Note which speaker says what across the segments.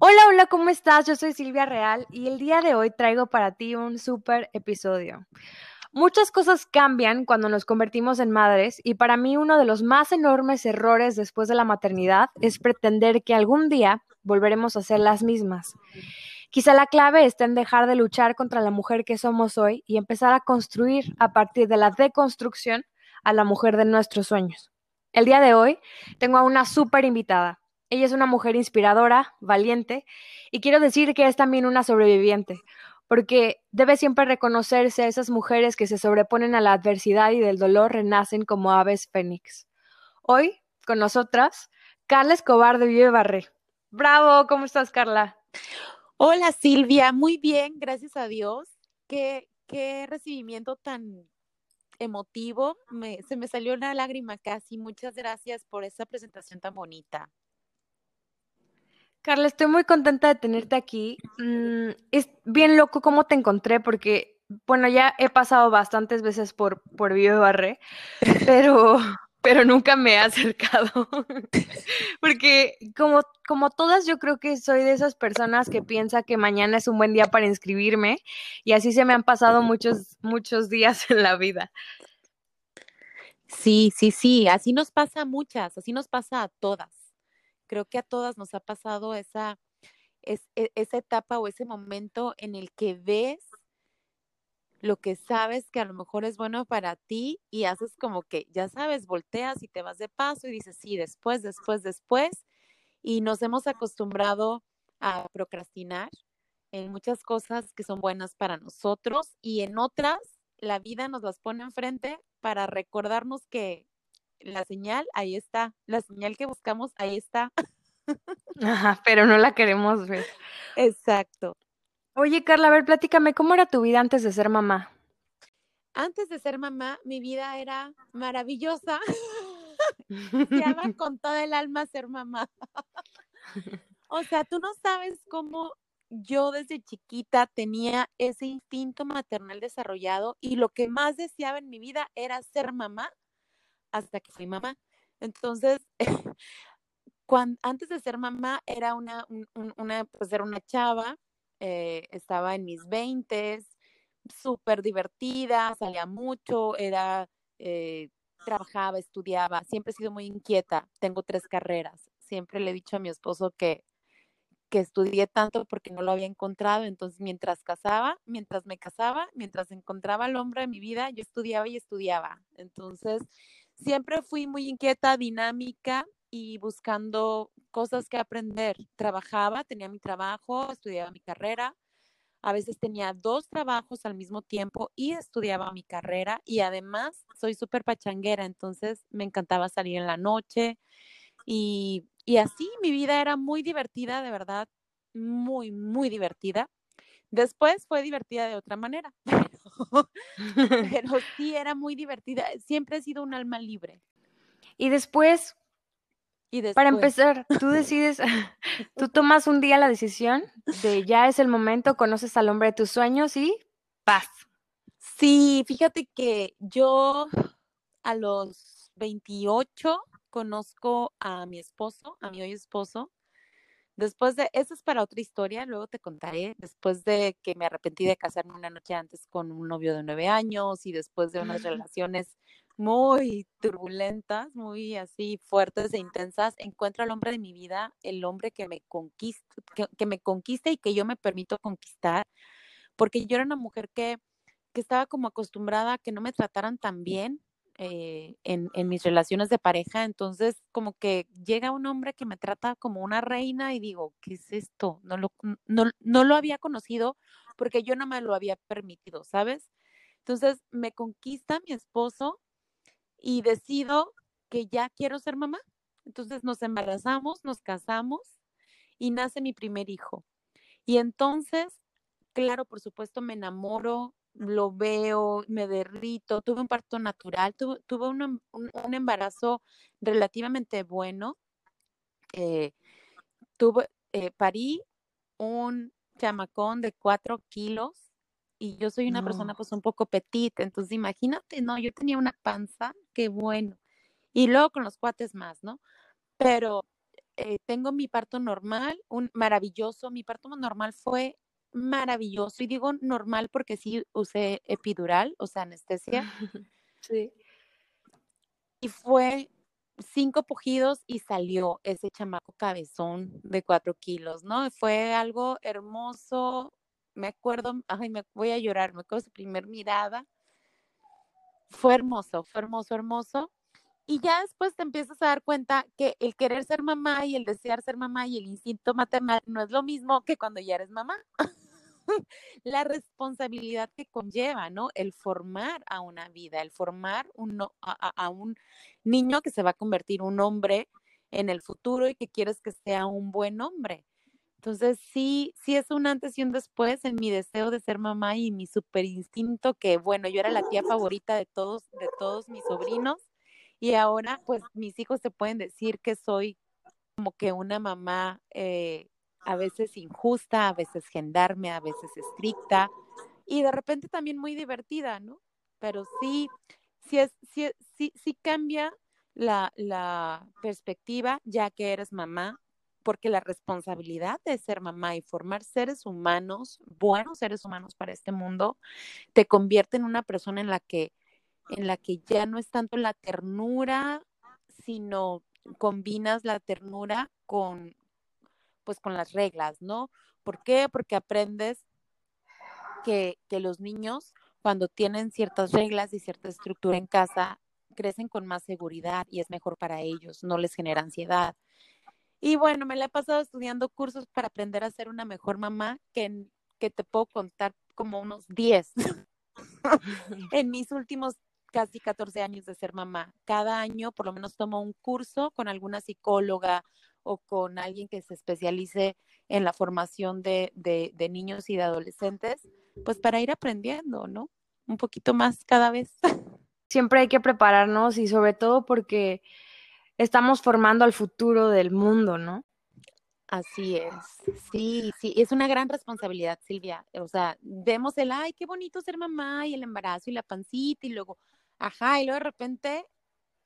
Speaker 1: Hola, hola, ¿cómo estás? Yo soy Silvia Real y el día de hoy traigo para ti un súper episodio. Muchas cosas cambian cuando nos convertimos en madres y para mí uno de los más enormes errores después de la maternidad es pretender que algún día volveremos a ser las mismas. Quizá la clave está en dejar de luchar contra la mujer que somos hoy y empezar a construir a partir de la deconstrucción a la mujer de nuestros sueños. El día de hoy tengo a una súper invitada. Ella es una mujer inspiradora, valiente, y quiero decir que es también una sobreviviente, porque debe siempre reconocerse a esas mujeres que se sobreponen a la adversidad y del dolor renacen como aves fénix. Hoy, con nosotras, Carla Escobar de Vive Barré. Bravo, ¿cómo estás, Carla?
Speaker 2: Hola, Silvia, muy bien, gracias a Dios. Qué, qué recibimiento tan emotivo. se me salió una lágrima casi. Muchas gracias por esa presentación tan bonita.
Speaker 1: Carla, estoy muy contenta de tenerte aquí. Mm, es bien loco cómo te encontré porque, bueno, ya he pasado bastantes veces por, por Vive Barré, pero, pero nunca me he acercado. porque como, como todas, yo creo que soy de esas personas que piensa que mañana es un buen día para inscribirme y así se me han pasado muchos, muchos días en la vida.
Speaker 2: Sí, sí, sí, así nos pasa a muchas, así nos pasa a todas creo que a todas nos ha pasado esa, e, esa etapa o ese momento en el que ves lo que sabes que a lo mejor es bueno para ti y haces como que, ya sabes, volteas y te vas de paso y dices, sí, después, después, después. Y nos hemos acostumbrado a procrastinar en muchas cosas que son buenas para nosotros y en otras la vida nos las pone enfrente para recordarnos que la señal, ahí está, la señal que buscamos, ahí está.
Speaker 1: Ajá, pero no la queremos ver.
Speaker 2: Exacto.
Speaker 1: Oye, Carla, a ver, platícame, ¿cómo era tu vida antes de ser mamá?
Speaker 2: Antes de ser mamá, mi vida era maravillosa. Deseaba con todo el alma ser mamá. o sea, tú no sabes cómo yo desde chiquita tenía ese instinto maternal desarrollado y lo que más deseaba en mi vida era ser mamá hasta que fui mamá. Entonces, antes de ser mamá era una, una, pues era una chava, eh, estaba en mis veintes, súper divertida, salía mucho, era, eh, trabajaba, estudiaba, siempre he sido muy inquieta, tengo tres carreras, siempre le he dicho a mi esposo que, que estudié tanto porque no lo había encontrado, entonces mientras casaba, mientras me casaba, mientras encontraba al hombre de mi vida, yo estudiaba y estudiaba, entonces siempre fui muy inquieta, dinámica y buscando cosas que aprender. Trabajaba, tenía mi trabajo, estudiaba mi carrera. A veces tenía dos trabajos al mismo tiempo y estudiaba mi carrera y además soy súper pachanguera, entonces me encantaba salir en la noche y, y así mi vida era muy divertida, de verdad, muy, muy divertida. Después fue divertida de otra manera, pero, sí era muy divertida. Siempre he sido un alma libre.
Speaker 1: Y después, y para empezar, tú decides, tú tomas un día la decisión de ya es el momento, conoces al hombre de tus sueños y paz.
Speaker 2: Sí, fíjate que yo a los 28 conozco a mi esposo, a mi hoy esposo, Después de, eso es para otra historia, luego te contaré, después de que me arrepentí de casarme una noche antes con un novio de nueve años y después de unas relaciones muy turbulentas, muy así fuertes e intensas, encuentro al hombre de mi vida, el hombre que me conquista, que, me conquista y que yo me permito conquistar, porque yo era una mujer que, que estaba como acostumbrada a que no me trataran tan bien, eh, en, mis relaciones de pareja, entonces como que llega un hombre que me trata como una reina y digo, ¿qué es esto? No lo, no, no lo había conocido porque yo no me lo había permitido, ¿sabes? Entonces me conquista mi esposo y decido que ya quiero ser mamá. Entonces nos embarazamos, nos casamos y nace mi primer hijo. Y entonces, claro, por supuesto, me enamoro, lo veo, me derrito, tuve un parto natural, tuve, tuve un, embarazo relativamente bueno. Eh, tuve, eh, parí un chamacón de cuatro kilos y yo soy una persona pues un poco petita, entonces imagínate, no, yo tenía una panza, qué bueno. Y luego con los cuates más, ¿no? Pero eh, tengo mi parto normal, un maravilloso, mi parto normal fue maravilloso. Y digo normal porque sí usé epidural, o sea, anestesia.
Speaker 1: Sí.
Speaker 2: Y fue cinco pujidos y salió ese chamaco cabezón de cuatro kilos, ¿no? Fue algo hermoso. Me acuerdo, ay, me voy a llorar, me acuerdo su primer mirada. Fue hermoso, fue hermoso, hermoso. Y ya después te empiezas a dar cuenta que el querer ser mamá y el desear ser mamá y el instinto maternal no es lo mismo que cuando ya eres mamá. la responsabilidad que conlleva, ¿no? El formar a una vida, el formar a, un niño que se va a convertir un hombre en el futuro y que quieres que sea un buen hombre. Entonces, sí, sí es un antes y un después en mi deseo de ser mamá y mi super instinto que, bueno, yo era la tía favorita de todos, de todos mis sobrinos y ahora, pues, mis hijos se pueden decir que soy como que una mamá eh, a veces injusta, a veces gendarme, a veces estricta y de repente también muy divertida, ¿no? Pero sí, sí, es, sí, sí, sí cambia la, la perspectiva ya que eres mamá, porque la responsabilidad de ser mamá y formar seres humanos, buenos seres humanos para este mundo, te convierte en una persona en la que, en la que ya no es tanto la ternura, sino combinas la ternura con, pues con las reglas, ¿no? ¿Por qué? Porque aprendes que, que los niños cuando tienen ciertas reglas y cierta estructura en casa, crecen con más seguridad y es mejor para ellos, no les genera ansiedad. Y bueno, me la he pasado estudiando cursos para aprender a ser una mejor mamá que, que te puedo contar como unos 10 en mis últimos casi 14 años de ser mamá. Cada año por lo menos tomo un curso con alguna psicóloga o con alguien que se especialice en la formación de, de, niños y de adolescentes, pues para ir aprendiendo, ¿no? Un poquito más cada vez.
Speaker 1: Siempre hay que prepararnos y sobre todo porque estamos formando al futuro del mundo, ¿no?
Speaker 2: Así es, sí, sí, es una gran responsabilidad, Silvia. O sea, vemos el, ay, qué bonito ser mamá y el embarazo y la pancita y luego, ajá, y luego de repente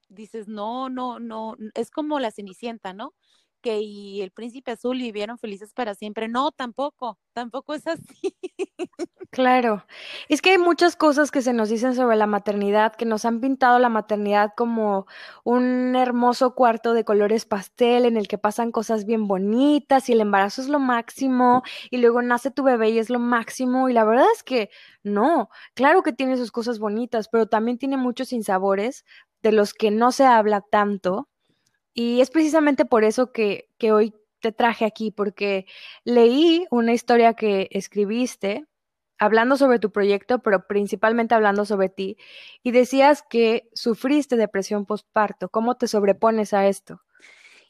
Speaker 2: dices, no, no, no, es como la cenicienta, ¿no? Que y el príncipe azul vivieron felices para siempre. No, tampoco, tampoco es así.
Speaker 1: Claro, es que hay muchas cosas que se nos dicen sobre la maternidad, que nos han pintado la maternidad como un hermoso cuarto de colores pastel en el que pasan cosas bien bonitas y el embarazo es lo máximo y luego nace tu bebé y es lo máximo y la verdad es que no, claro que tiene sus cosas bonitas, pero también tiene muchos sinsabores de los que no se habla tanto y es precisamente por eso que, que hoy te traje aquí, porque leí una historia que escribiste hablando sobre tu proyecto, pero principalmente hablando sobre ti, y decías que sufriste depresión postparto. ¿Cómo te sobrepones a esto?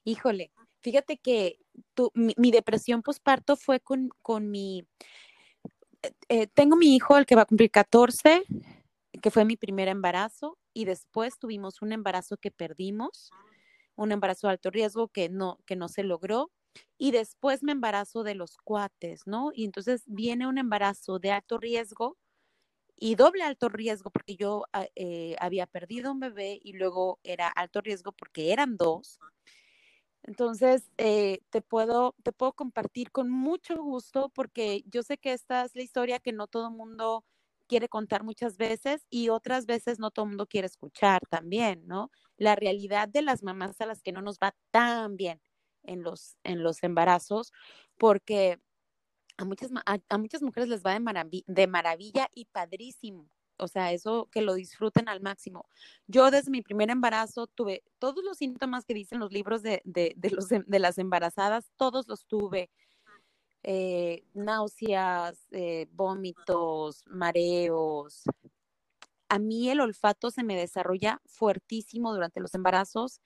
Speaker 2: Híjole, fíjate que tu, mi, depresión postparto fue con, con mi... Eh, tengo mi hijo, el que va a cumplir 14, que fue mi primer embarazo, y después tuvimos un embarazo que perdimos un embarazo de alto riesgo que no, que no se logró. Y después me embarazo de los cuates, ¿no? Y entonces viene un embarazo de alto riesgo y doble alto riesgo porque yo ah, eh, había perdido un bebé y luego era alto riesgo porque eran dos. Entonces, eh, te, puedo, te puedo compartir con mucho gusto porque yo sé que esta es la historia que no todo el mundo quiere contar muchas veces y otras veces no todo el mundo quiere escuchar también, ¿no? La realidad de las mamás a las que no nos va tan bien en los, en los embarazos, porque a muchas, a, muchas mujeres les va de, de maravilla y padrísimo. O sea, eso que lo disfruten al máximo. Yo desde mi primer embarazo tuve todos los síntomas que dicen los libros de, de, de em, de las embarazadas, todos los tuve. Eh, náuseas, eh, vómitos, mareos. A mí el olfato se me desarrolla fuertísimo durante los embarazos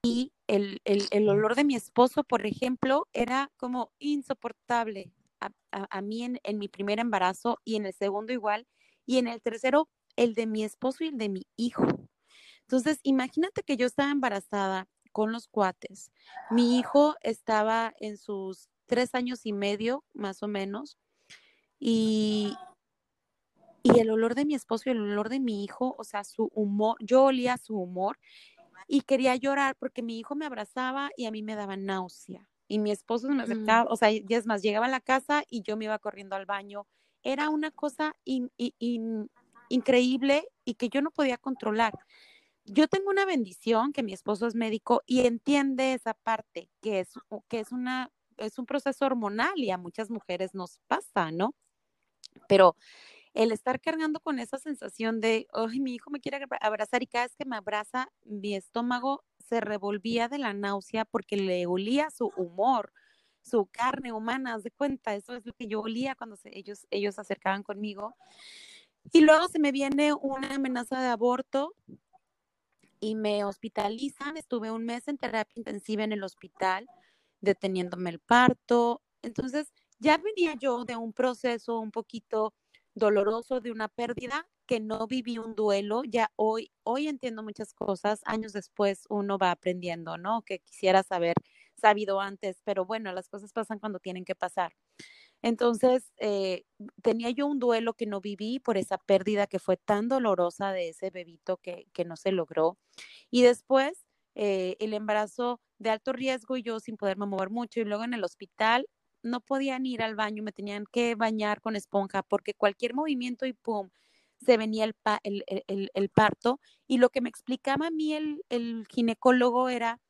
Speaker 2: y el, olor de mi esposo, por ejemplo, era como insoportable a, mí en, en, mi primer embarazo y en el segundo igual, y en el tercero el de mi esposo y el de mi hijo. Entonces, imagínate que yo estaba embarazada con los cuates. Mi hijo estaba en sus tres años y medio, más o menos, y, y el olor de mi esposo y el olor de mi hijo, o sea, su humor, yo olía su humor y quería llorar porque mi hijo me abrazaba y a mí me daba náusea. Y mi esposo me acercaba, o sea, y es más, llegaba a la casa y yo me iba corriendo al baño. Era una cosa increíble y que yo no podía controlar. Yo tengo una bendición que mi esposo es médico y entiende esa parte, que es, que es una es un proceso hormonal y a muchas mujeres nos pasa, ¿no? Pero el estar cargando con esa sensación de, ay, mi hijo me quiere abrazar y cada vez que me abraza, mi estómago se revolvía de la náusea porque le olía su humor, su carne humana, haz de cuenta, eso es lo que yo olía cuando ellos, ellos se acercaban conmigo. Y luego se me viene una amenaza de aborto y me hospitalizan, estuve un mes en terapia intensiva en el hospital deteniéndome el parto. Entonces, ya venía yo de un proceso un poquito doloroso de una pérdida que no viví un duelo, ya hoy hoy entiendo muchas cosas, años después uno va aprendiendo, ¿no? Que quisiera saber sabido antes, pero bueno, las cosas pasan cuando tienen que pasar. Entonces, eh, tenía yo un duelo que no viví por esa pérdida que fue tan dolorosa de ese bebito que, que no se logró. Y después, eh, el embarazo de alto riesgo y yo sin poderme mover mucho. Y luego en el hospital no podían ir al baño, me tenían que bañar con esponja porque cualquier movimiento y pum, se venía el, el, parto. Y lo que me explicaba a mí el, ginecólogo era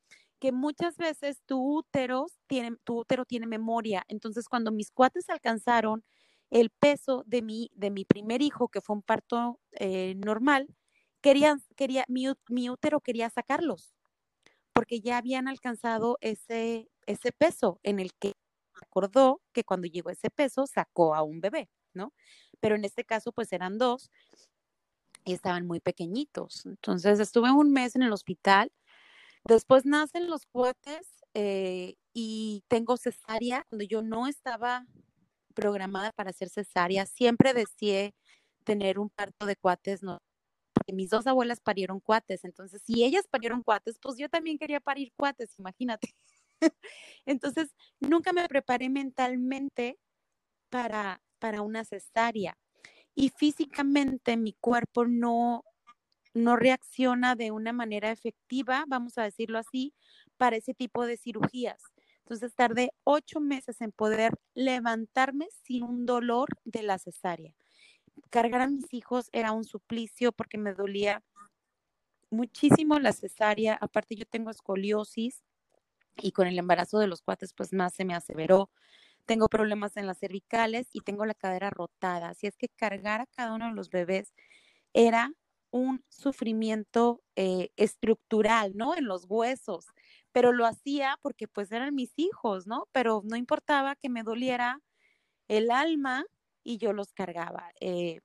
Speaker 2: que muchas veces tu útero tiene, tu útero tiene memoria. Entonces, cuando mis cuates alcanzaron el peso de mi, de mi primer hijo, que fue un parto eh, normal, querían, quería, mi, mi útero quería sacarlos porque ya habían alcanzado ese, ese peso en el que acordó que cuando llegó ese peso sacó a un bebé, ¿no? Pero en este caso pues eran dos y estaban muy pequeñitos. Entonces estuve un mes en el hospital. Después nacen los cuates eh, y tengo cesárea cuando yo no estaba programada para hacer cesárea. Siempre deseé tener un parto de cuates, no mis dos abuelas parieron cuates, entonces si ellas parieron cuates, pues yo también quería parir cuates, imagínate. entonces, nunca me preparé mentalmente para, para una cesárea y físicamente mi cuerpo no, no reacciona de una manera efectiva, vamos a decirlo así, para ese tipo de cirugías. Entonces tardé ocho meses en poder levantarme sin un dolor de la cesárea cargar a mis hijos era un suplicio porque me dolía muchísimo la cesárea. Aparte yo tengo escoliosis y con el embarazo de los cuates pues más se me aseveró. Tengo problemas en las cervicales y tengo la cadera rotada. Así es que cargar a cada uno de los bebés era un sufrimiento eh, estructural, ¿no? En los huesos, pero lo hacía porque pues eran mis hijos, ¿no? Pero no importaba que me doliera el alma y yo los cargaba. Eh,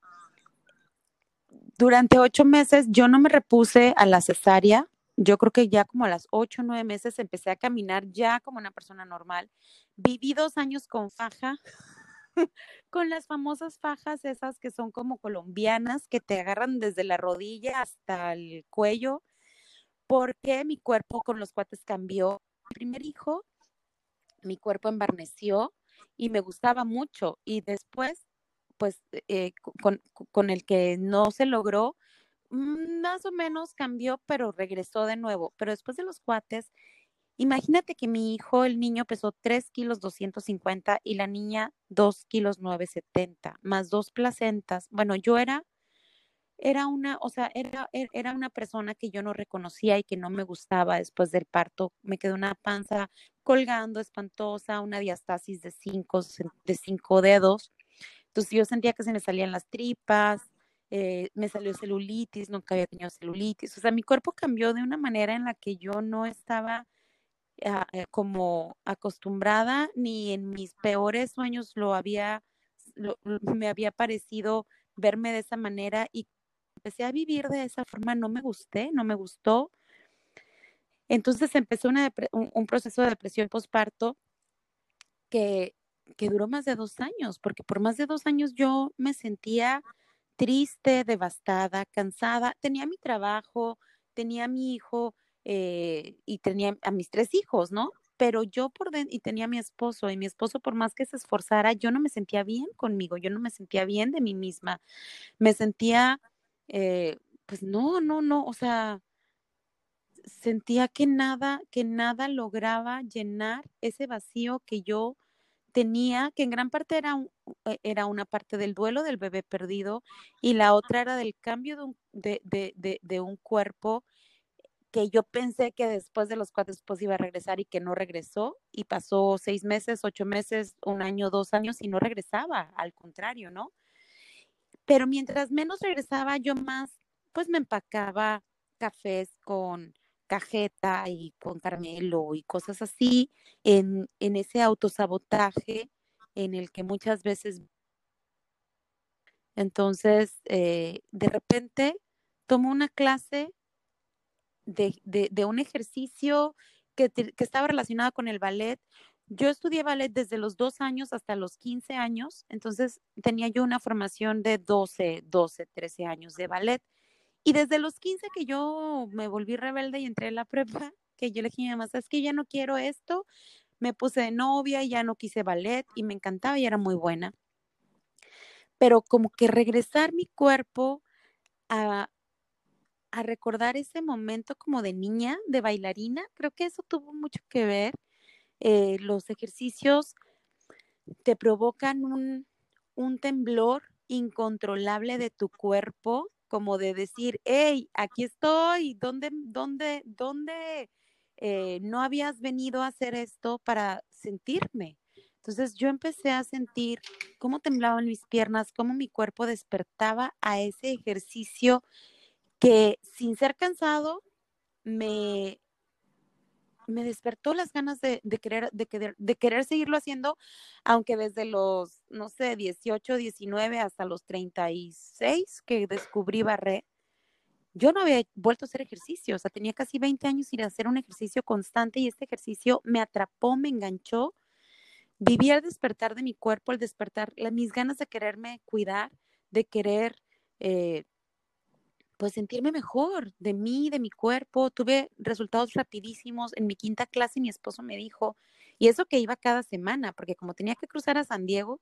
Speaker 2: durante ocho meses yo no me repuse a la cesárea. Yo creo que ya como a las ocho o nueve meses empecé a caminar ya como una persona normal. Viví dos años con faja, con las famosas fajas esas que son como colombianas, que te agarran desde la rodilla hasta el cuello, porque mi cuerpo con los cuates cambió. Mi primer hijo, mi cuerpo embarneció y me gustaba mucho. Y después pues eh, con, el que no se logró, mm, más o menos cambió, pero regresó de nuevo. Pero después de los cuates Imagínate que mi hijo, el niño, pesó 3 kilos 250 y la niña 2 kilos 970, más dos placentas. Bueno, yo era, era una, o sea, era, e, era una persona que yo no reconocía y que no me gustaba después del parto. Me quedó una panza colgando, espantosa, una diastasis de cinco, de cinco dedos. Entonces yo sentía que se me salían las tripas, eh, me salió celulitis, nunca había tenido celulitis. O sea, mi cuerpo cambió de una manera en la que yo no estaba Ah, eh, como acostumbrada, ni en mis peores sueños lo había, me había parecido verme de esa manera y empecé a vivir de esa forma, no me gusté, no me gustó. Entonces empezó una un, proceso de depresión postparto que, que duró más de dos años, porque por más de dos años yo me sentía triste, devastada, cansada, tenía mi trabajo, tenía mi hijo, eh, y tenía a mis tres hijos, ¿no? Pero yo por dentro, y tenía a mi esposo, y mi esposo por más que se esforzara, yo no me sentía bien conmigo, yo no me sentía bien de mí misma, me sentía, eh, pues no, no, no, o sea, sentía que nada, que nada lograba llenar ese vacío que yo tenía, que en gran parte era, eh, era una parte del duelo del bebé perdido y la otra era del cambio de un, de, de, de un cuerpo que yo pensé que después de los cuatro esposos iba a regresar y que no regresó y pasó seis meses, ocho meses, un año, dos años y no regresaba, al contrario, ¿no? Pero mientras menos regresaba, yo más, pues me empacaba cafés con cajeta y con Carmelo y cosas así en, en ese autosabotaje en el que muchas veces... Entonces, eh, de repente tomo una clase de, un ejercicio que, estaba relacionado con el ballet. Yo estudié ballet desde los dos años hasta los 15 años, entonces tenía yo una formación de 12, 12, 13 años de ballet. Y desde los 15 que yo me volví rebelde y entré en la prepa, que yo le dije a mi mamá, es que ya no quiero esto, me puse de novia y ya no quise ballet y me encantaba y era muy buena. Pero como que regresar mi cuerpo a, a recordar ese momento como de niña, de bailarina. Creo que eso tuvo mucho que ver. Eh, los ejercicios te provocan un, un, temblor incontrolable de tu cuerpo, como de decir, hey, aquí estoy, ¿dónde, dónde, dónde eh, no habías venido a hacer esto para sentirme? Entonces yo empecé a sentir cómo temblaban mis piernas, cómo mi cuerpo despertaba a ese ejercicio que sin ser cansado me, me despertó las ganas de, querer, de, querer, de querer seguirlo haciendo, aunque desde los, no sé, 18, 19 hasta los 36 que descubrí barré, yo no había vuelto a hacer ejercicio, o sea, tenía casi 20 años a hacer un ejercicio constante y este ejercicio me atrapó, me enganchó. Viví el despertar de mi cuerpo, el despertar, mis ganas de quererme cuidar, de querer eh, pues sentirme mejor de mí, de mi cuerpo. Tuve resultados rapidísimos. En mi quinta clase mi esposo me dijo, y eso que iba cada semana, porque como tenía que cruzar a San Diego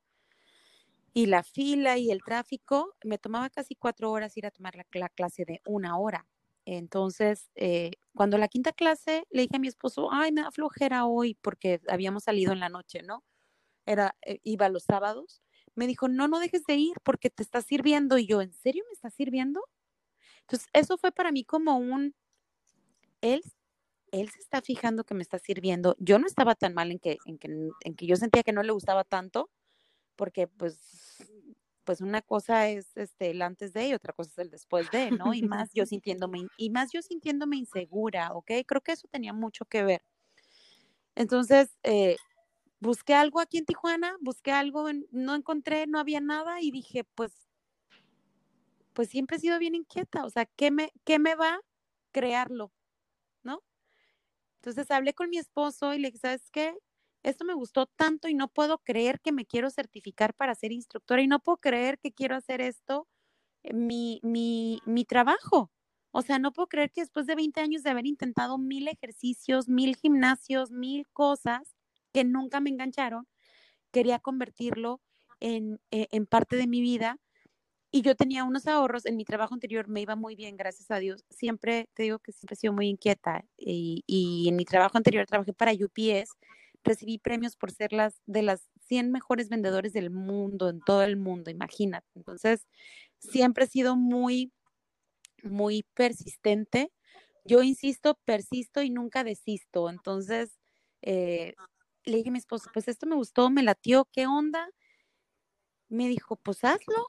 Speaker 2: y la fila y el tráfico, me tomaba casi cuatro horas ir a tomar la, clase de una hora. Entonces, eh, cuando la quinta clase le dije a mi esposo, ay, me da flojera hoy porque habíamos salido en la noche, ¿no? Era, eh, iba los sábados. Me dijo, no, no dejes de ir porque te está sirviendo. Y yo, ¿en serio me está sirviendo? Entonces, eso fue para mí como un, él, él se está fijando que me está sirviendo. Yo no estaba tan mal en que, en que, en que yo sentía que no le gustaba tanto, porque pues, pues una cosa es este, el antes de y otra cosa es el después de, ¿no? Y más yo sintiéndome, y más yo sintiéndome insegura, ¿ok? Creo que eso tenía mucho que ver. Entonces, eh, busqué algo aquí en Tijuana, busqué algo, no encontré, no había nada y dije, pues pues siempre he sido bien inquieta, o sea, ¿qué me, qué me va a crearlo? ¿No? Entonces hablé con mi esposo y le dije, ¿sabes qué? Esto me gustó tanto y no puedo creer que me quiero certificar para ser instructora y no puedo creer que quiero hacer esto, mi, mi, mi trabajo. O sea, no puedo creer que después de 20 años de haber intentado mil ejercicios, mil gimnasios, mil cosas que nunca me engancharon, quería convertirlo en, eh, en parte de mi vida y yo tenía unos ahorros. En mi trabajo anterior me iba muy bien, gracias a Dios. Siempre, te digo que siempre he sido muy inquieta y, y en mi trabajo anterior trabajé para UPS. Recibí premios por ser las de las 100 mejores vendedores del mundo, en todo el mundo, imagínate. Entonces, siempre he sido muy, muy persistente. Yo insisto, persisto y nunca desisto. Entonces, eh, le dije a mi esposo, pues esto me gustó, me latió, ¿qué onda? Me dijo, pues hazlo.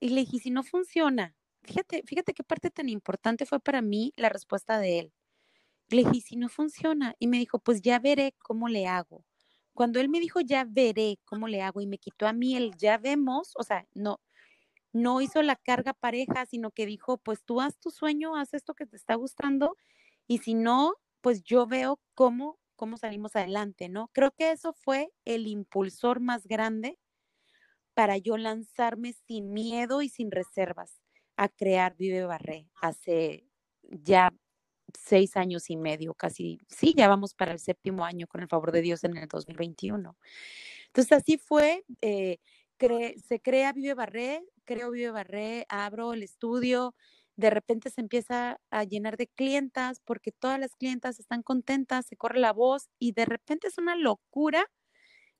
Speaker 2: Y le dije, si no funciona, fíjate, fíjate qué parte tan importante fue para mí la respuesta de él. Le dije, si no funciona, y me dijo, pues ya veré cómo le hago. Cuando él me dijo, ya veré cómo le hago, y me quitó a mí el ya vemos, o sea, no, no hizo la carga pareja, sino que dijo, pues tú haz tu sueño, haz esto que te está gustando, y si no, pues yo veo cómo, cómo salimos adelante, ¿no? Creo que eso fue el impulsor más grande para yo lanzarme sin miedo y sin reservas a crear Vive Barré hace ya seis años y medio, casi, sí, ya vamos para el séptimo año con el favor de Dios en el 2021. Entonces así fue, eh, se crea Vive Barré, creo Vive Barré, abro el estudio, de repente se empieza a llenar de clientas porque todas las clientas están contentas, se corre la voz y de repente es una locura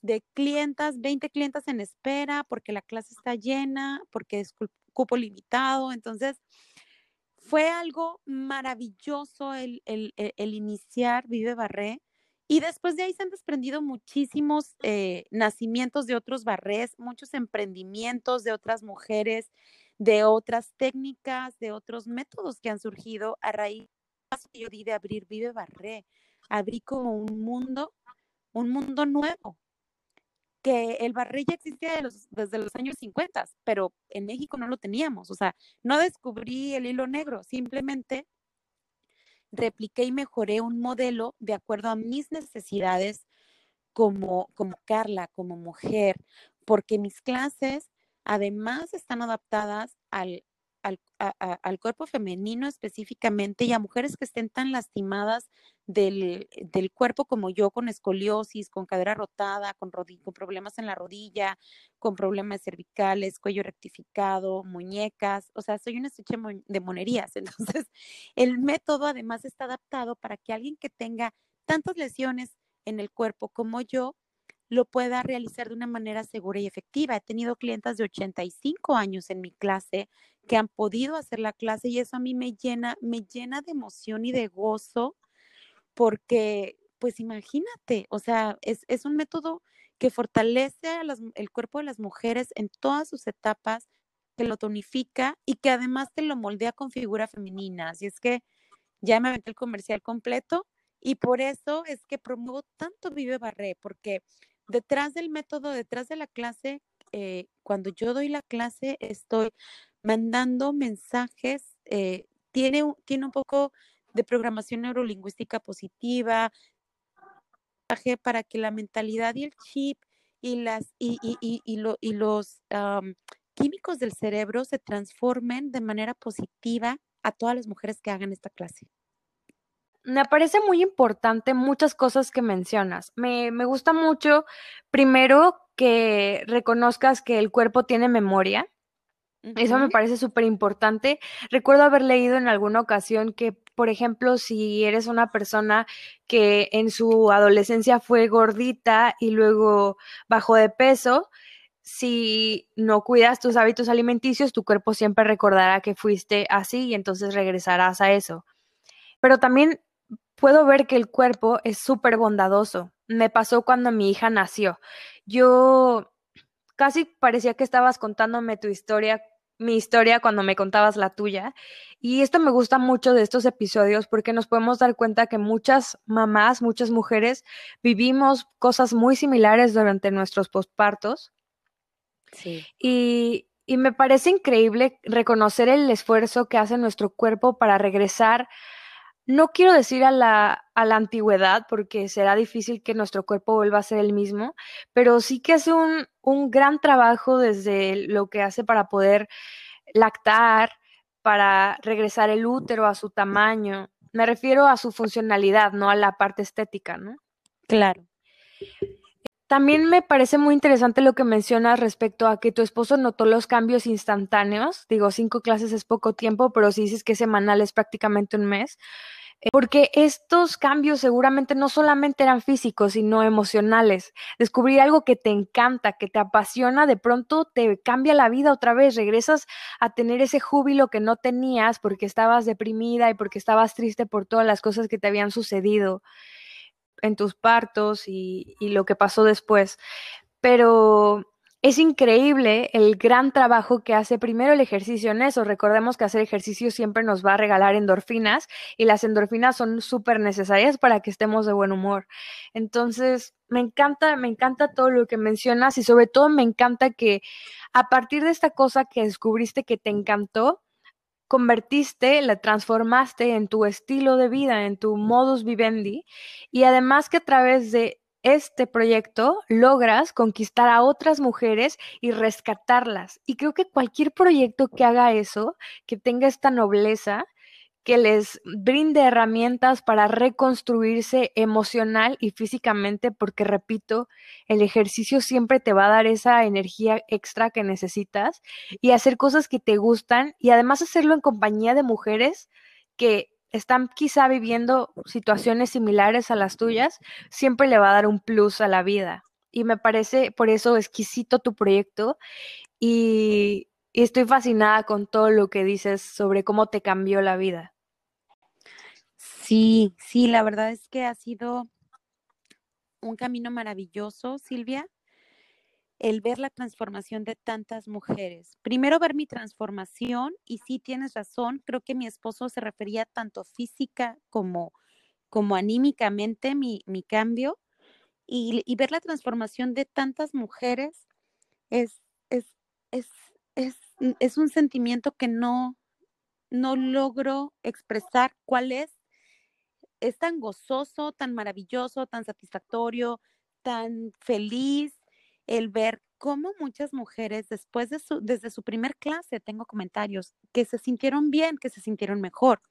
Speaker 2: de clientas, 20 clientas en espera porque la clase está llena, porque es cupo limitado. Entonces, fue algo maravilloso el, el, el, iniciar Vive Barré. Y después de ahí se han desprendido muchísimos eh, nacimientos de otros barrés, muchos emprendimientos de otras mujeres, de otras técnicas, de otros métodos que han surgido a raíz yo di de abrir Vive Barré. Abrí como un mundo, un mundo nuevo, que el barril ya existía desde los años 50, pero en México no lo teníamos. O sea, no descubrí el hilo negro, simplemente repliqué y mejoré un modelo de acuerdo a mis necesidades como, como Carla, como mujer, porque mis clases además están adaptadas al, al, cuerpo femenino específicamente y a mujeres que estén tan lastimadas del, cuerpo como yo, con escoliosis, con cadera rotada, con, con problemas en la rodilla, con problemas cervicales, cuello rectificado, muñecas, o sea, soy una estuche de monerías. Entonces, el método además está adaptado para que alguien que tenga tantas lesiones en el cuerpo como yo lo pueda realizar de una manera segura y efectiva. He tenido clientas de 85 años en mi clase que han podido hacer la clase y eso a mí me llena, me llena de emoción y de gozo porque, pues imagínate, o sea, es, es un método que fortalece el cuerpo de las mujeres en todas sus etapas, que lo tonifica y que además te lo moldea con figura femenina. Así es que ya me aventé el comercial completo y por eso es que promuevo tanto Vive Barré, porque detrás del método, detrás de la clase, eh, cuando yo doy la clase, estoy mandando mensajes, eh, tiene, tiene un poco de programación neurolingüística positiva, para que la mentalidad y el chip y, las, y, y, y, lo, y los químicos del cerebro se transformen de manera positiva a todas las mujeres que hagan esta clase.
Speaker 1: Me parece muy importante muchas cosas que mencionas. Me, me gusta mucho, primero, que reconozcas que el cuerpo tiene memoria. Eso me parece súper importante. Recuerdo haber leído en alguna ocasión que, por ejemplo, si eres una persona que en su adolescencia fue gordita y luego bajó de peso, si no cuidas tus hábitos alimenticios, tu cuerpo siempre recordará que fuiste así y entonces regresarás a eso. Pero también puedo ver que el cuerpo es súper bondadoso. Me pasó cuando mi hija nació. Yo casi parecía que estabas contándome tu historia, mi historia cuando me contabas la tuya. Y esto me gusta mucho de estos episodios porque nos podemos dar cuenta que muchas mamás, muchas mujeres vivimos cosas muy similares durante nuestros postpartos. Sí. Y, y me parece increíble reconocer el esfuerzo que hace nuestro cuerpo para regresar no quiero decir a la, a la antigüedad, porque será difícil que nuestro cuerpo vuelva a ser el mismo, pero sí que es un, un gran trabajo desde lo que hace para poder lactar, para regresar el útero a su tamaño. Me refiero a su funcionalidad, no a la parte estética, ¿no?
Speaker 2: Claro.
Speaker 1: también me parece muy interesante lo que mencionas respecto a que tu esposo notó los cambios instantáneos. Digo, cinco clases es poco tiempo, pero si dices que semanal es prácticamente un mes. Porque estos cambios seguramente no solamente eran físicos, sino emocionales. Descubrir algo que te encanta, que te apasiona, de pronto te cambia la vida otra vez. Regresas a tener ese júbilo que no tenías porque estabas deprimida y porque estabas triste por todas las cosas que te habían sucedido en tus partos y, lo que pasó después. Pero es increíble el gran trabajo que hace primero el ejercicio en eso. Recordemos que hacer ejercicio siempre nos va a regalar endorfinas y las endorfinas son súper necesarias para que estemos de buen humor. Entonces, me encanta, me encanta todo lo que mencionas y sobre todo me encanta que a partir de esta cosa que descubriste que te encantó, convertiste, la transformaste en tu estilo de vida, en tu modus vivendi, y además que a través de este proyecto logras conquistar a otras mujeres y rescatarlas. Y creo que cualquier proyecto que haga eso, que tenga esta nobleza, que les brinde herramientas para reconstruirse emocional y físicamente, porque repito, el ejercicio siempre te va a dar esa energía extra que necesitas y hacer cosas que te gustan y además hacerlo en compañía de mujeres que están quizá viviendo situaciones similares a las tuyas, siempre le va a dar un plus a la vida. Y me parece por eso exquisito tu proyecto y, y estoy fascinada con todo lo que dices sobre cómo te cambió la vida.
Speaker 2: Sí, sí, la verdad es que ha sido un camino maravilloso, Silvia, el ver la transformación de tantas mujeres. Primero ver mi transformación y sí tienes razón, creo que mi esposo se refería tanto física como, como anímicamente mi, mi cambio y, y, ver la transformación de tantas mujeres es, es, es, es es un sentimiento que no, no logro expresar cuál es. Es tan gozoso, tan maravilloso, tan satisfactorio, tan feliz el ver cómo muchas mujeres después de su, desde su primer clase, tengo comentarios, que se sintieron bien, que se sintieron mejor.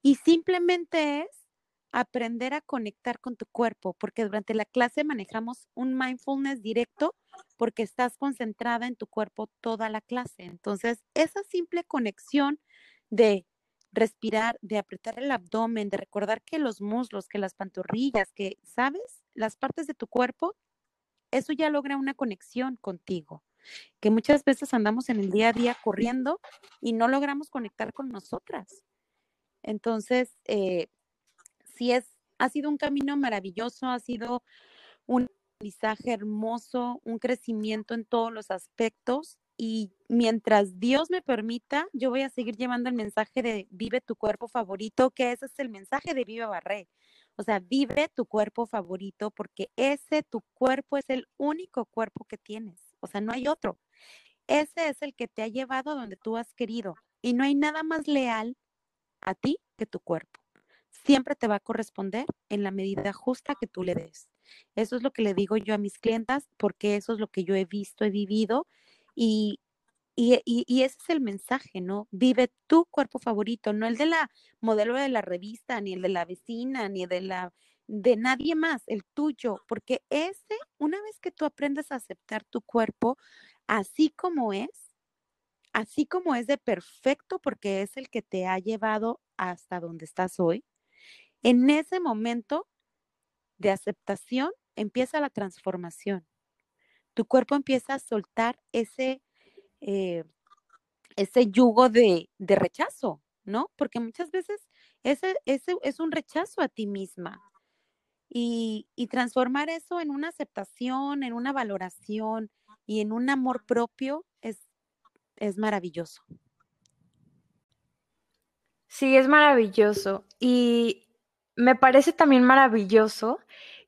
Speaker 2: Y simplemente es aprender a conectar con tu cuerpo, porque durante la clase manejamos un mindfulness directo porque estás concentrada en tu cuerpo toda la clase. Entonces, esa simple conexión de respirar, de apretar el abdomen, de recordar que los muslos, que las pantorrillas, que, ¿sabes? Las partes de tu cuerpo, eso ya logra una conexión contigo, que muchas veces andamos en el día a día corriendo y no logramos conectar con nosotras. Entonces, eh, sí es, ha sido un camino maravilloso, ha sido un aprendizaje hermoso, un crecimiento en todos los aspectos y mientras Dios me permita, yo voy a seguir llevando el mensaje de vive tu cuerpo favorito, que ese es el mensaje de Viva Barré. O sea, vive tu cuerpo favorito porque ese tu cuerpo es el único cuerpo que tienes. O sea, no hay otro. Ese es el que te ha llevado a donde tú has querido y no hay nada más leal a ti que tu cuerpo siempre te va a corresponder en la medida justa que tú le des. Eso es lo que le digo yo a mis clientas, porque eso es lo que yo he visto, he vivido y, y, y, ese es el mensaje, ¿no? Vive tu cuerpo favorito, no el de la modelo de la revista, ni el de la vecina, ni de la de nadie más, el tuyo, porque ese, una vez que tú aprendes a aceptar tu cuerpo así como es, así como es de perfecto, porque es el que te ha llevado hasta donde estás hoy, en ese momento de aceptación empieza la transformación. Tu cuerpo empieza a soltar ese, eh, ese yugo de, rechazo, ¿no? Porque muchas veces ese, ese, es un rechazo a ti misma. Y, y transformar eso en una aceptación, en una valoración y en un amor propio es, es maravilloso.
Speaker 1: Sí, es maravilloso. Y me parece también maravilloso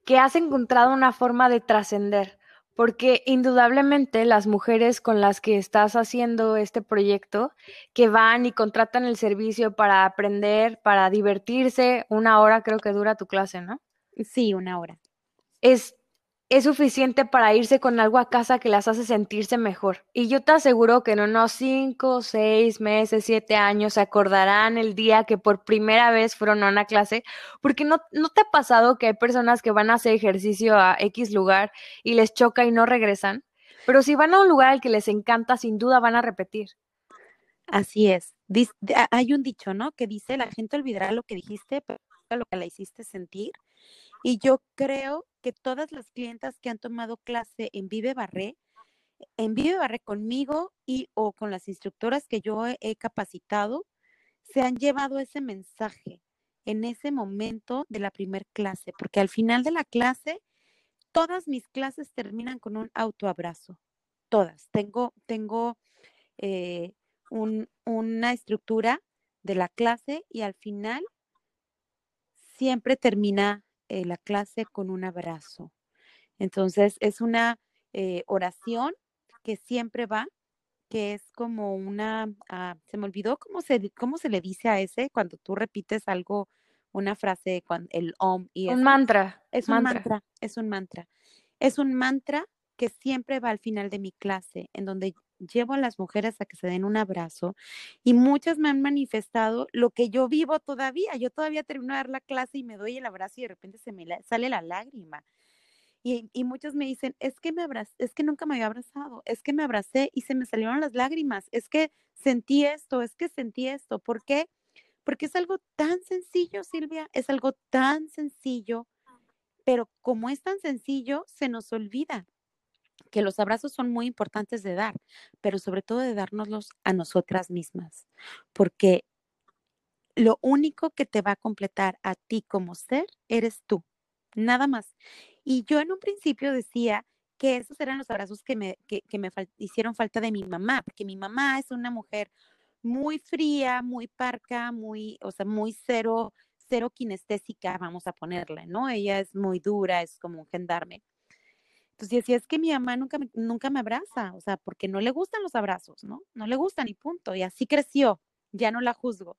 Speaker 1: que has encontrado una forma de trascender, porque indudablemente las mujeres con las que estás haciendo este proyecto, que van y contratan el servicio para aprender, para divertirse, una hora creo que dura tu clase, ¿no?
Speaker 2: Sí, una hora.
Speaker 1: Es es suficiente para irse con algo a casa que las hace sentirse mejor. Y yo te aseguro que en unos cinco, seis meses, siete años se acordarán el día que por primera vez fueron a una clase, porque no, no te ha pasado que hay personas que van a hacer ejercicio a X lugar y les choca y no regresan, pero si van a un lugar al que les encanta, sin duda van a repetir.
Speaker 2: Así es. hay un dicho, ¿no? Que dice, la gente olvidará lo que dijiste, pero lo que la hiciste sentir. Y yo creo que todas las clientas que han tomado clase en Vive Barré, en Vive Barré conmigo y o con las instructoras que yo he, capacitado, se han llevado ese mensaje en ese momento de la primer clase, porque al final de la clase, todas mis clases terminan con un autoabrazo, todas. Tengo, tengo eh, una estructura de la clase y al final siempre termina eh, la clase con un abrazo. Entonces, es una eh, oración que siempre va, que es como una, ah, se me olvidó cómo se, cómo se le dice a ese cuando tú repites algo, una frase, cuando, el om y
Speaker 1: Un mantra.
Speaker 2: Es un mantra, es un mantra. Es un mantra que siempre va al final de mi clase, en donde llevo a las mujeres a que se den un abrazo y muchas me han manifestado lo que yo vivo todavía. Yo todavía termino de dar la clase y me doy el abrazo y de repente se me sale la lágrima. Y, y, muchos me dicen, es que me abraz es que nunca me había abrazado, es que me abracé y se me salieron las lágrimas, es que sentí esto, es que sentí esto. ¿Por qué? Porque es algo tan sencillo, Silvia, es algo tan sencillo, pero como es tan sencillo, se nos olvida que los abrazos son muy importantes de dar, pero sobre todo de dárnoslos a nosotras mismas, porque lo único que te va a completar a ti como ser eres tú, nada más. Y yo en un principio decía que esos eran los abrazos que me, que, me hicieron falta de mi mamá, porque mi mamá es una mujer muy fría, muy parca, muy, o sea, muy cero, cero kinestésica, vamos a ponerle, ¿no? Ella es muy dura, es como un gendarme. Entonces decía, es que mi mamá nunca me, nunca me abraza, o sea, porque no le gustan los abrazos, ¿no? No le gustan y punto. Y así creció, ya no la juzgo.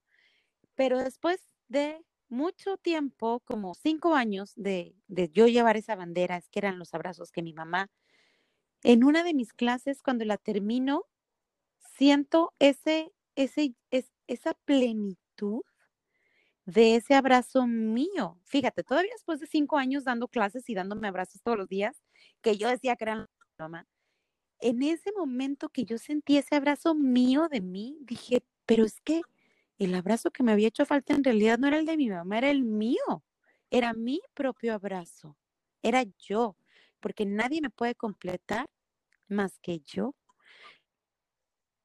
Speaker 2: Pero después de mucho tiempo, como cinco años de, de yo llevar esa bandera, es que eran los abrazos que mi mamá, en una de mis clases, cuando la termino, siento ese, ese, es, esa plenitud de ese abrazo mío. Fíjate, todavía después de cinco años dando clases y dándome abrazos todos los días, que yo decía que era la mamá, en ese momento que yo sentí ese abrazo mío de mí, dije, pero es que el abrazo que me había hecho falta en realidad no era el de mi mamá, era el mío, era mi propio abrazo, era yo, porque nadie me puede completar más que yo.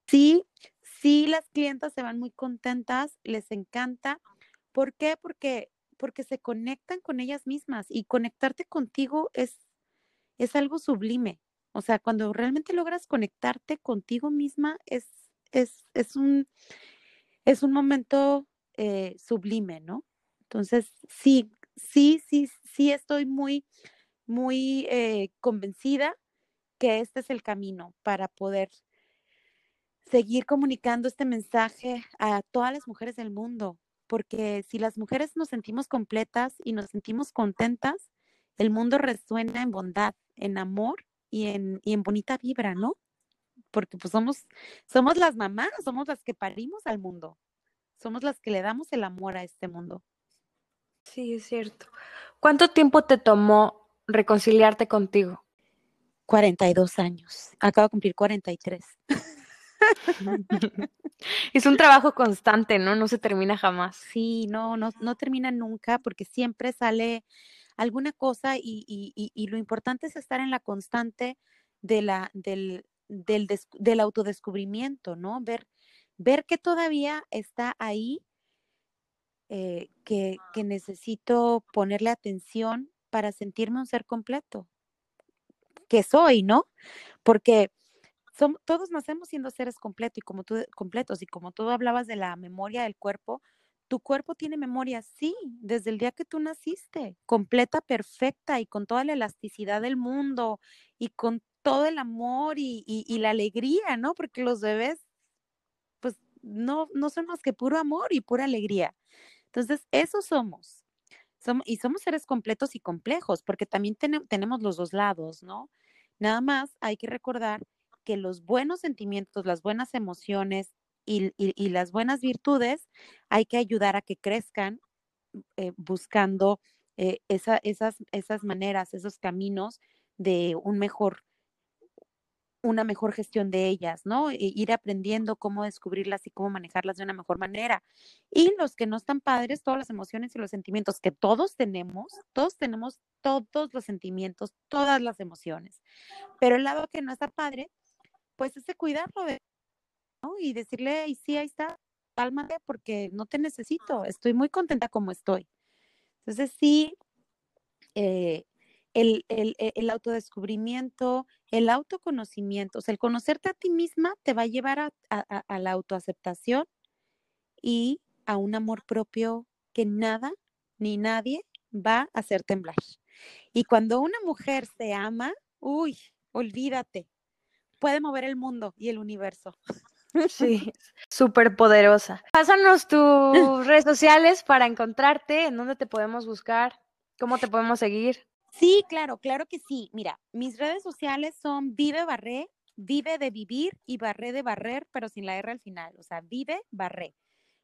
Speaker 2: Sí, sí, las clientas se van muy contentas, les encanta. ¿Por qué? Porque, porque se conectan con ellas mismas y conectarte contigo es es algo sublime. O sea, cuando realmente logras conectarte contigo misma, es, es, es, un, es un momento eh, sublime, ¿no? Entonces, sí, sí, sí, sí estoy muy, muy eh, convencida que este es el camino para poder seguir comunicando este mensaje a todas las mujeres del mundo, porque si las mujeres nos sentimos completas y nos sentimos contentas, el mundo resuena en bondad, en amor y en, y en bonita vibra, ¿no? Porque pues somos, somos las mamás, somos las que parimos al mundo, somos las que le damos el amor a este mundo.
Speaker 1: Sí, es cierto. ¿Cuánto tiempo te tomó reconciliarte contigo?
Speaker 2: 42 años. Acabo de cumplir 43.
Speaker 1: es un trabajo constante, ¿no? No se termina jamás.
Speaker 2: Sí, no, no, no termina nunca porque siempre sale alguna cosa y, lo importante es estar en la constante de la, del, del, autodescubrimiento, ¿no? Ver, ver que todavía está ahí, eh, que, que necesito ponerle atención para sentirme un ser completo, que soy, ¿no? Porque somos, todos nacemos siendo seres completos y como tú, completos y como tú hablabas de la memoria del cuerpo, tu cuerpo tiene memoria, sí, desde el día que tú naciste, completa, perfecta y con toda la elasticidad del mundo y con todo el amor y, la alegría, ¿no? Porque los bebés, pues, no, no son más que puro amor y pura alegría. Entonces, eso somos. Somos, y somos seres completos y complejos, porque también tenemos los dos lados, ¿no? Nada más hay que recordar que los buenos sentimientos, las buenas emociones y, las buenas virtudes hay que ayudar a que crezcan eh, buscando eh, esas, esas maneras, esos caminos de un mejor una mejor gestión de ellas, ¿no? E ir aprendiendo cómo descubrirlas y cómo manejarlas de una mejor manera. Y los que no están padres, todas las emociones y los sentimientos que todos tenemos, todos tenemos todos los sentimientos, todas las emociones. Pero el lado que no está padre, pues es de cuidarlo, Y decirle, y sí, ahí está, cálmate porque no te necesito, estoy muy contenta como estoy. Entonces sí, eh, el, el, e, el, autodescubrimiento, el autoconocimiento, o sea, el conocerte a ti misma te va a llevar a, a, la autoaceptación y a un amor propio que nada ni nadie va a hacer temblar. Y cuando una mujer se ama, uy, olvídate, puede mover el mundo y el universo.
Speaker 1: Sí, súper poderosa. Pásanos tus redes sociales para encontrarte, en dónde te podemos buscar, cómo te podemos seguir.
Speaker 2: Sí, claro, claro que sí. Mira, mis redes sociales son Vive Barré, Vive de Vivir y Barré de Barrer, pero sin la R al final. O sea, Vive Barré.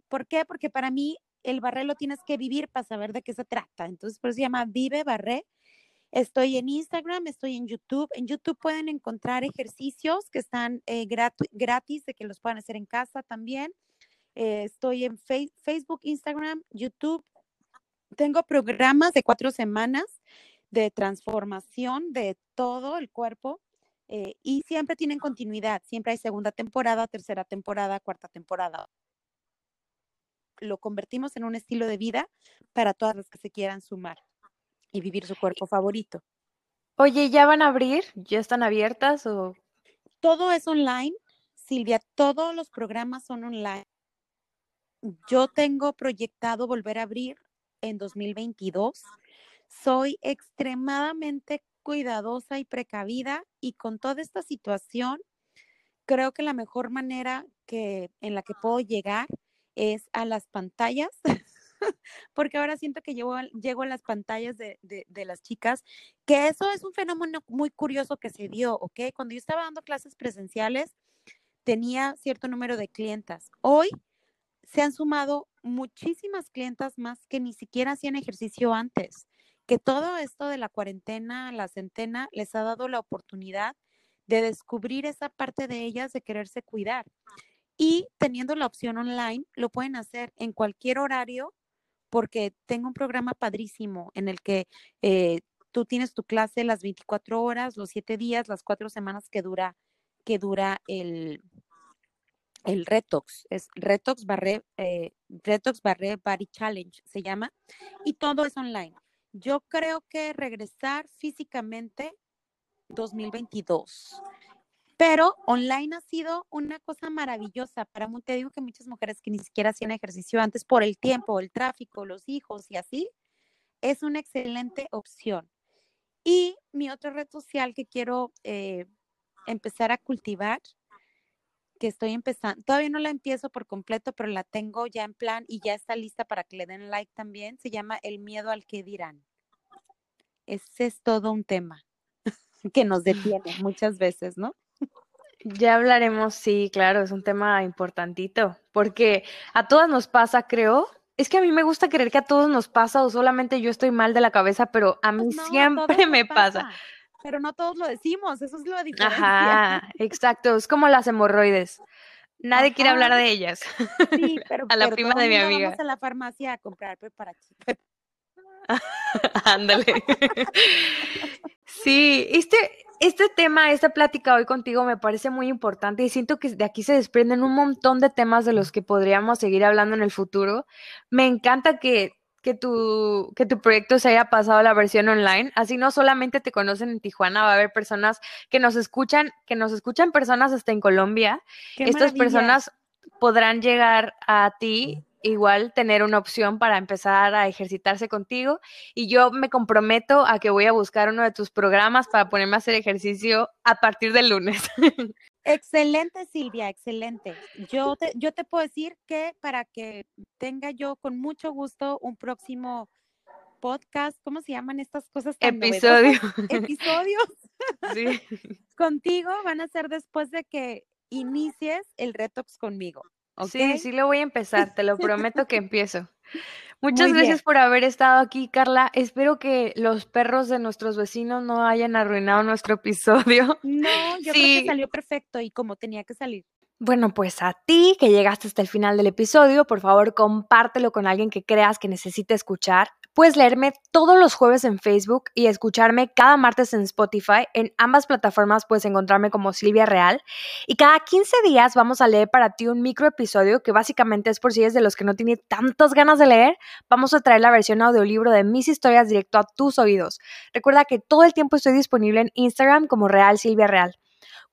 Speaker 2: ¿Por qué? Porque para mí el barré lo tienes que vivir para saber de qué se trata. Entonces, por eso se llama Vive Barré. Estoy en Instagram, estoy en YouTube. En YouTube pueden encontrar ejercicios que están eh, gratis, de que los puedan hacer en casa también. Eh, estoy en Facebook, Instagram, YouTube. Tengo programas de cuatro semanas de transformación de todo el cuerpo eh, y siempre tienen continuidad, siempre hay segunda temporada, tercera temporada, cuarta temporada. Lo convertimos en un estilo de vida para todas las que se quieran sumar y vivir su cuerpo favorito.
Speaker 1: Oye, ¿ya van a abrir? ¿Ya están abiertas o?
Speaker 2: Todo es online, Silvia, todos los programas son online. Yo tengo proyectado volver a abrir en 2022 soy extremadamente cuidadosa y precavida y con toda esta situación, creo que la mejor manera que en la que puedo llegar es a las pantallas, porque ahora siento que llego, llego a las pantallas de, de, las chicas, que eso es un fenómeno muy curioso que se dio, ¿ok? Cuando yo estaba dando clases presenciales, tenía cierto número de clientas. Hoy se han sumado muchísimas clientas más que ni siquiera hacían ejercicio antes que todo esto de la cuarentena, la centena, les ha dado la oportunidad de descubrir esa parte de ellas de quererse cuidar. Y teniendo la opción online, lo pueden hacer en cualquier horario porque tengo un programa padrísimo en el que eh, tú tienes tu clase las 24 horas, los 7 días, las 4 semanas que dura, que dura el, el Retox, es Retox Barré, eh, Retox Barré Body Challenge se llama, y todo es online. Yo creo que regresar físicamente 2022. Pero online ha sido una cosa maravillosa. Para te digo que muchas mujeres que ni siquiera hacían ejercicio antes por el tiempo, el tráfico, los hijos y así, es una excelente opción. Y mi otra red social que quiero eh, empezar a cultivar que estoy empezando, todavía no la empiezo por completo, pero la tengo ya en plan y ya está lista para que le den like también. Se llama El miedo al que dirán. Ese es todo un tema que nos detiene muchas veces, ¿no?
Speaker 1: Ya hablaremos, sí, claro, es un tema importantito, porque a todas nos pasa, creo. Es que a mí me gusta creer que a todos nos pasa o solamente yo estoy mal de la cabeza, pero a mí siempre me pasa
Speaker 2: pero no todos lo decimos, eso es lo diferente.
Speaker 1: Ajá, exacto, es como las hemorroides. Nadie quiere hablar de ellas.
Speaker 2: Sí, pero a la prima de mi amiga. Vamos a la farmacia a comprar preparativo.
Speaker 1: Ándale. sí, este, este tema, esta plática hoy contigo me parece muy importante y siento que de aquí se desprenden un montón de temas de los que podríamos seguir hablando en el futuro. Me encanta que que tu, que tu proyecto se haya pasado a la versión online. Así no solamente te conocen en Tijuana, va a haber personas que nos escuchan, que nos escuchan personas hasta en Colombia. Estas personas podrán llegar a ti igual tener una opción para empezar a ejercitarse contigo y yo me comprometo a que voy a buscar uno de tus programas para ponerme a hacer ejercicio a partir del lunes.
Speaker 2: Excelente, Silvia, excelente. Yo te, yo te puedo decir que para que tenga yo con mucho gusto un próximo podcast, ¿cómo se llaman estas cosas? Tan
Speaker 1: Episodio.
Speaker 2: Episodios.
Speaker 1: Sí.
Speaker 2: Contigo van a ser después de que inicies el Retox conmigo.
Speaker 1: Sí, sí lo voy a empezar, te lo prometo que empiezo. Muchas gracias por haber estado aquí, Carla. Espero que los perros de nuestros vecinos no hayan arruinado nuestro episodio.
Speaker 2: No, yo creo que salió perfecto y como tenía que salir.
Speaker 1: Bueno, pues a ti que llegaste hasta el final del episodio, por favor compártelo con alguien que creas que necesite escuchar. Puedes leerme todos los jueves en Facebook y escucharme cada martes en Spotify. En ambas plataformas puedes encontrarme como Silvia Real. Y cada 15 días vamos a leer para ti un micro episodio que básicamente es por si eres de los que no tiene tantas ganas de leer. Vamos a traer la versión audiolibro de mis historias directo a tus oídos. Recuerda que todo el tiempo estoy disponible en Instagram como Real Silvia Real.